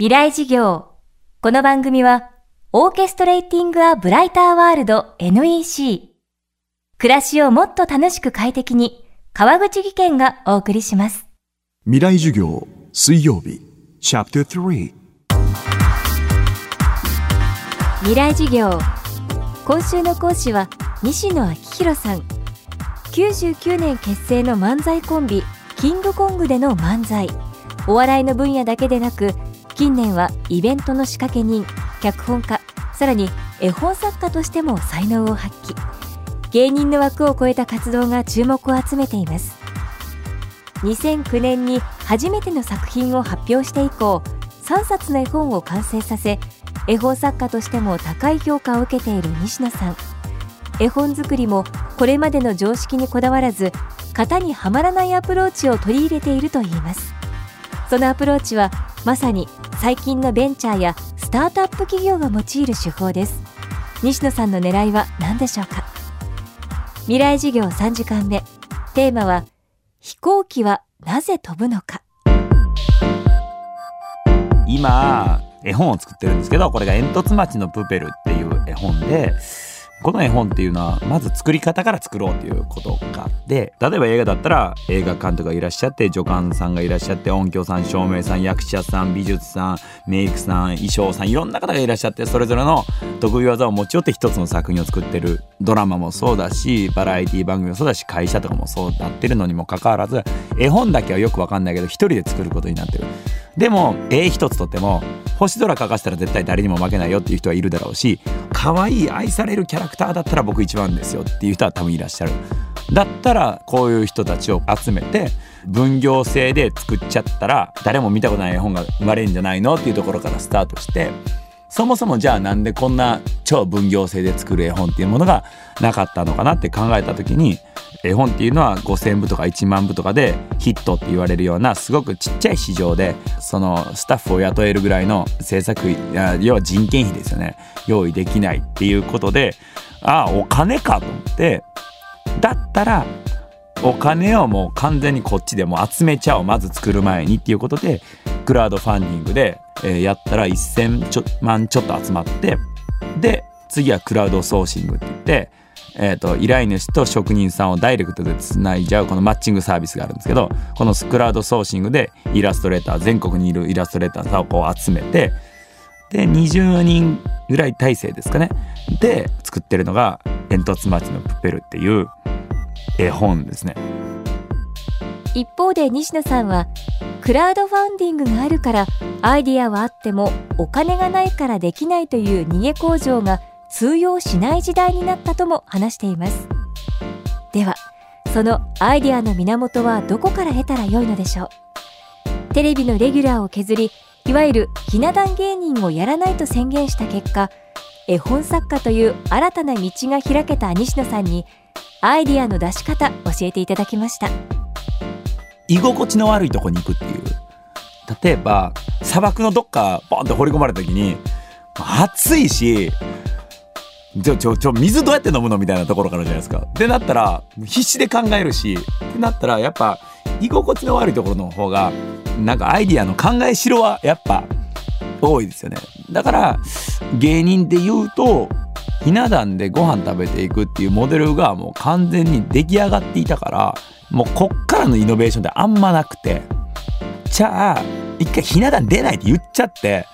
未来事業。この番組は、オーケストレーティング・ア・ブライター・ワールド NEC。暮らしをもっと楽しく快適に、川口義賢がお送りします。未来授業水曜日チャプター3未来事業。今週の講師は、西野昭弘さん。99年結成の漫才コンビ、キングコングでの漫才。お笑いの分野だけでなく、近年はイベントの仕掛け人脚本家さらに絵本作家としても才能を発揮。芸人の枠を超えた活動が注目を集めています。2009年に初めての作品を発表して以降3冊の絵本を完成させ絵本作家としても高い評価を受けている西野さん。絵本作りもこれまでの常識にこだわらず型にはまらないアプローチを取り入れているといいます。そのアプローチはまさに最近のベンチャーやスタートアップ企業が用いる手法です。西野さんの狙いは何でしょうか？未来事業3時間目。テーマは飛行機はなぜ飛ぶのか？今絵本を作ってるんですけどこれが煙突町のプペルっていう絵本でこの絵本っていうのはまず作り方から作ろうっていうことがあって例えば映画だったら映画監督がいらっしゃって助監さんがいらっしゃって音響さん照明さん役者さん美術さんメイクさん衣装さんいろんな方がいらっしゃってそれぞれの得意技を持ち寄って一つの作品を作ってるドラマもそうだしバラエティ番組もそうだし会社とかもそうなってるのにもかかわらず絵本だけはよくわかんないけど一人で作ることになってる。でも絵一つとっても星空描かせたら絶対誰にも負けないよっていう人はいるだろうし可愛い愛されるキャラクターだったら僕一番ですよっていう人は多分いらっしゃる。だったらこういう人たちを集めて分業制で作っちゃったら誰も見たことない絵本が生まれるんじゃないのっていうところからスタートしてそもそもじゃあなんでこんな超分業制で作る絵本っていうものがなかったのかなって考えた時に絵本っていうのは5,000部とか1万部とかでヒットって言われるようなすごくちっちゃい市場でそのスタッフを雇えるぐらいの制作要は人件費ですよね。用意できないっていうことでああお金かと思って。だったらお金をもう完全にこっちでも集めちゃおう。まず作る前にっていうことでクラウドファンディングで、えー、やったら1,000ちょ万ちょっと集まってで次はクラウドソーシングって言ってえーと、依頼主と職人さんをダイレクトでつないじゃうこのマッチングサービスがあるんですけどこのクラウドソーシングでイラストレーター全国にいるイラストレーターさんをこう集めてで20人ぐらい体制ですかねで作ってるのが「煙突町のプペル」っていう絵本ですね。一方で西野さんはクラウドファンディングがあるからアイディアはあってもお金がないからできないという逃げ工場が通用しない時代になったとも話しています。ではそのアイデアの源はどこから得たらよいのでしょう？テレビのレギュラーを削りいわゆるひな壇芸人をやらないと宣言した結果絵本作家という新たな道が開けた西野さんにアイディアの出し方教えていただきました。居心地の悪いとこに行くっていう例えば砂漠のどっかボンって放り込まれた時に暑いしちょ、ちょ、ちょ、水どうやって飲むのみたいなところからじゃないですか。ってなったら、必死で考えるし、ってなったら、やっぱ、居心地の悪いところの方が、なんかアイディアの考えしろは、やっぱ、多いですよね。だから、芸人で言うと、ひな壇でご飯食べていくっていうモデルがもう完全に出来上がっていたから、もうこっからのイノベーションってあんまなくて、じゃあ、一回ひな壇出ないって言っちゃって、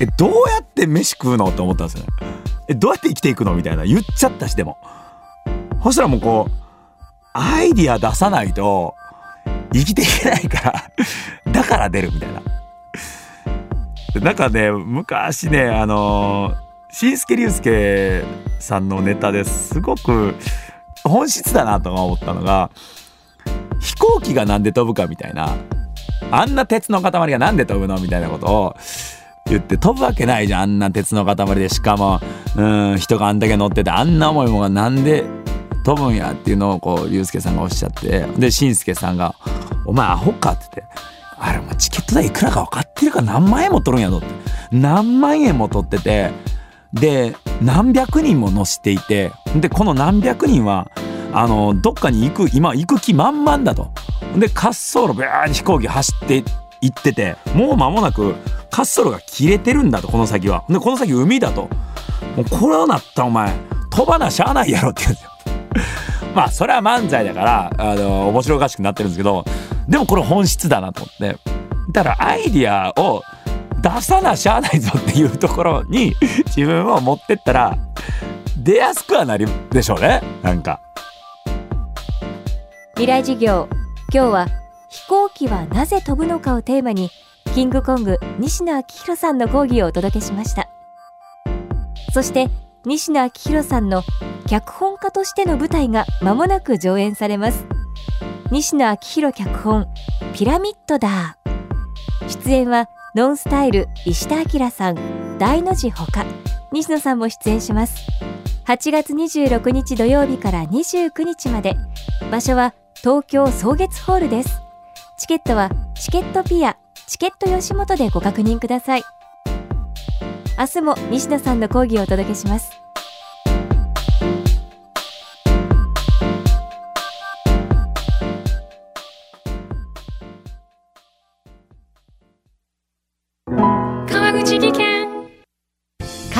え、どうやって飯食うのって思ったんですよね。え、どうやって生きていくのみたいな言っちゃったし、でも。そしたらもうこう、アイディア出さないと生きていけないから だから出るみたいな。なんかね、昔ね、あのー、しんすけりゅうすけさんのネタですごく本質だなと思ったのが、飛行機がなんで飛ぶかみたいな、あんな鉄の塊がなんで飛ぶのみたいなことを、言って飛ぶわけないじゃんあんな鉄の塊で。しかもうん人があんだけ乗っててあんな重いもんがなんで飛ぶんやっていうのをこう竜介さんがおっしゃってでしんすけさんが「お前アホか」って言って「あれお前チケット代いくらか分かってるか何万円も取るんやぞ」って。何万円も取っててで何百人も乗していてでこの何百人はあのどっかに行く今行く気満々だと。で滑走路ビャーに飛行機走って行っててもう間もなく滑走路が切れてるんだとこの先は。でこの先海だと。もうこれなったお前。飛ばなしゃあないやろって言うんですよ。まあそれは漫才だからあの面白おかしくなってるんですけどでもこれ本質だなと思って。だからアイディアを出さなしゃあないぞっていうところに 自分を持ってったら出やすくはなるでしょうね。なんか。未来授業。今日は飛行機はなぜ飛ぶのかをテーマにキングコング西野昭弘さんの講義をお届けしました。そして西野昭弘さんの脚本家としての舞台が間もなく上演されます。西野昭弘脚本ピラミッドだ。出演はノンスタイル石田明さん大の字ほか。西野さんも出演します。8月26日土曜日から29日まで。場所は東京草月ホールです。チケットはチケットピアチケット吉本でご確認ください。明日も西野さんの講義をお届けします。